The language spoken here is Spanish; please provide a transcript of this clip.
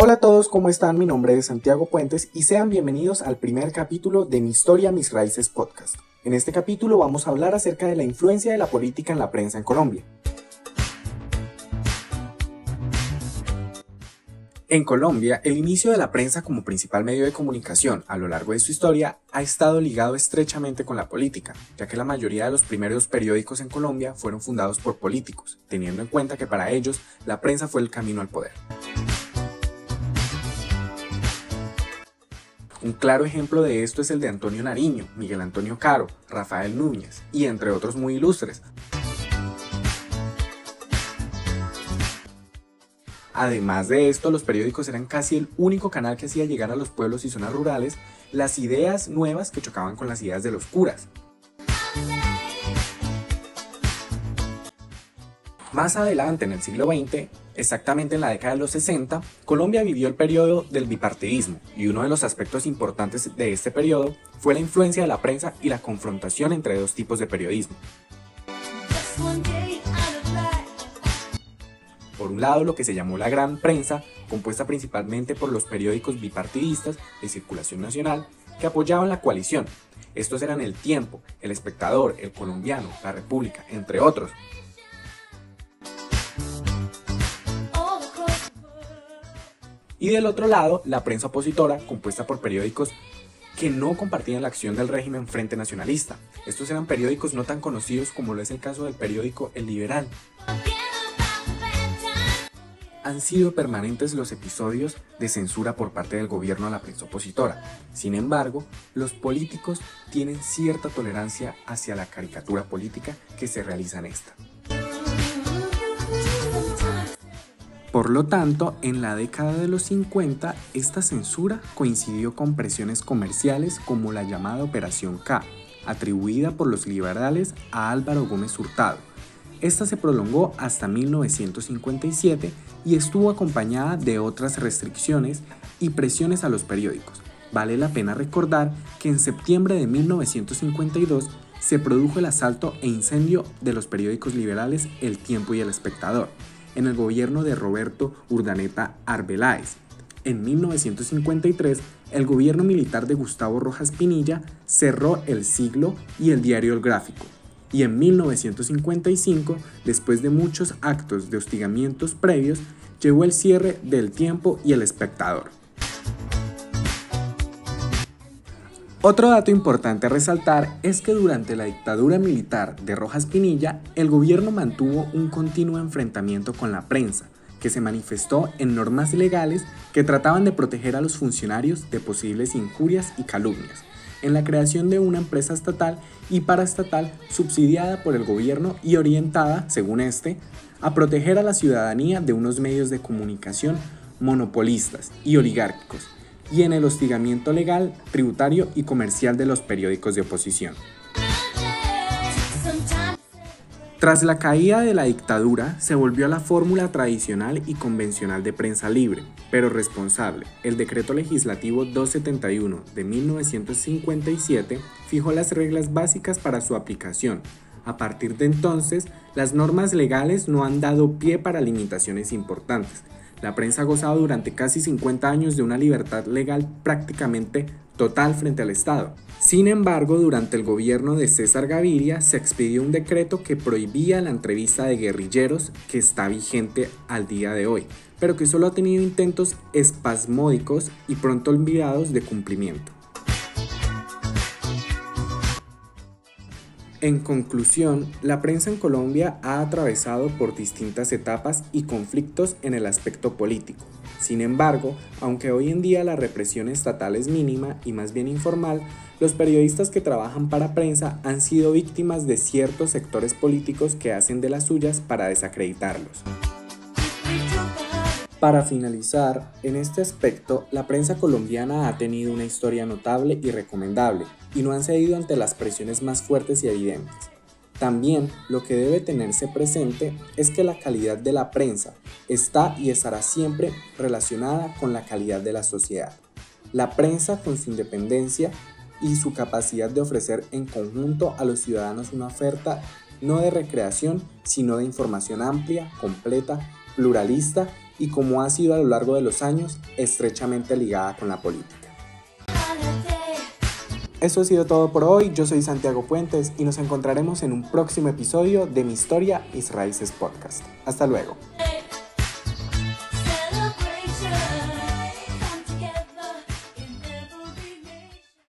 Hola a todos, ¿cómo están? Mi nombre es Santiago Puentes y sean bienvenidos al primer capítulo de Mi Historia, Mis Raíces podcast. En este capítulo vamos a hablar acerca de la influencia de la política en la prensa en Colombia. En Colombia, el inicio de la prensa como principal medio de comunicación a lo largo de su historia ha estado ligado estrechamente con la política, ya que la mayoría de los primeros periódicos en Colombia fueron fundados por políticos, teniendo en cuenta que para ellos la prensa fue el camino al poder. Un claro ejemplo de esto es el de Antonio Nariño, Miguel Antonio Caro, Rafael Núñez y entre otros muy ilustres. Además de esto, los periódicos eran casi el único canal que hacía llegar a los pueblos y zonas rurales las ideas nuevas que chocaban con las ideas de los curas. Más adelante, en el siglo XX, exactamente en la década de los 60, Colombia vivió el periodo del bipartidismo y uno de los aspectos importantes de este periodo fue la influencia de la prensa y la confrontación entre dos tipos de periodismo. Por un lado, lo que se llamó la gran prensa, compuesta principalmente por los periódicos bipartidistas de circulación nacional que apoyaban la coalición. Estos eran El Tiempo, El Espectador, El Colombiano, La República, entre otros, y del otro lado la prensa opositora compuesta por periódicos que no compartían la acción del régimen Frente Nacionalista. Estos eran periódicos no tan conocidos como lo es el caso del periódico El Liberal. Han sido permanentes los episodios de censura por parte del gobierno a la prensa opositora. Sin embargo, los políticos tienen cierta tolerancia hacia la caricatura política que se realiza en esta. Por lo tanto, en la década de los 50, esta censura coincidió con presiones comerciales como la llamada Operación K, atribuida por los liberales a Álvaro Gómez Hurtado. Esta se prolongó hasta 1957 y estuvo acompañada de otras restricciones y presiones a los periódicos. Vale la pena recordar que en septiembre de 1952 se produjo el asalto e incendio de los periódicos liberales El Tiempo y El Espectador, en el gobierno de Roberto Urdaneta Arbeláez. En 1953, el gobierno militar de Gustavo Rojas Pinilla cerró El Siglo y el diario El Gráfico. Y en 1955, después de muchos actos de hostigamientos previos, llegó el cierre del Tiempo y El Espectador. Otro dato importante a resaltar es que durante la dictadura militar de Rojas Pinilla, el gobierno mantuvo un continuo enfrentamiento con la prensa, que se manifestó en normas legales que trataban de proteger a los funcionarios de posibles injurias y calumnias, en la creación de una empresa estatal y paraestatal subsidiada por el gobierno y orientada, según este, a proteger a la ciudadanía de unos medios de comunicación monopolistas y oligárquicos, y en el hostigamiento legal, tributario y comercial de los periódicos de oposición. Tras la caída de la dictadura, se volvió a la fórmula tradicional y convencional de prensa libre, pero responsable. El decreto legislativo 271 de 1957 fijó las reglas básicas para su aplicación. A partir de entonces, las normas legales no han dado pie para limitaciones importantes, la prensa ha gozado durante casi 50 años de una libertad legal prácticamente total frente al Estado. Sin embargo, durante el gobierno de César Gaviria se expidió un decreto que prohibía la entrevista de guerrilleros que está vigente al día de hoy, pero que solo ha tenido intentos espasmódicos y pronto olvidados de cumplimiento. En conclusión, la prensa en Colombia ha atravesado por distintas etapas y conflictos en el aspecto político. Sin embargo, aunque hoy en día la represión estatal es mínima y más bien informal, los periodistas que trabajan para prensa han sido víctimas de ciertos sectores políticos que hacen de las suyas para desacreditarlos. Para finalizar, en este aspecto, la prensa colombiana ha tenido una historia notable y recomendable, y no han cedido ante las presiones más fuertes y evidentes. También lo que debe tenerse presente es que la calidad de la prensa está y estará siempre relacionada con la calidad de la sociedad. La prensa con su independencia y su capacidad de ofrecer en conjunto a los ciudadanos una oferta no de recreación, sino de información amplia, completa, pluralista y como ha sido a lo largo de los años, estrechamente ligada con la política. Eso ha sido todo por hoy, yo soy Santiago Puentes y nos encontraremos en un próximo episodio de mi historia Raíces Podcast. Hasta luego.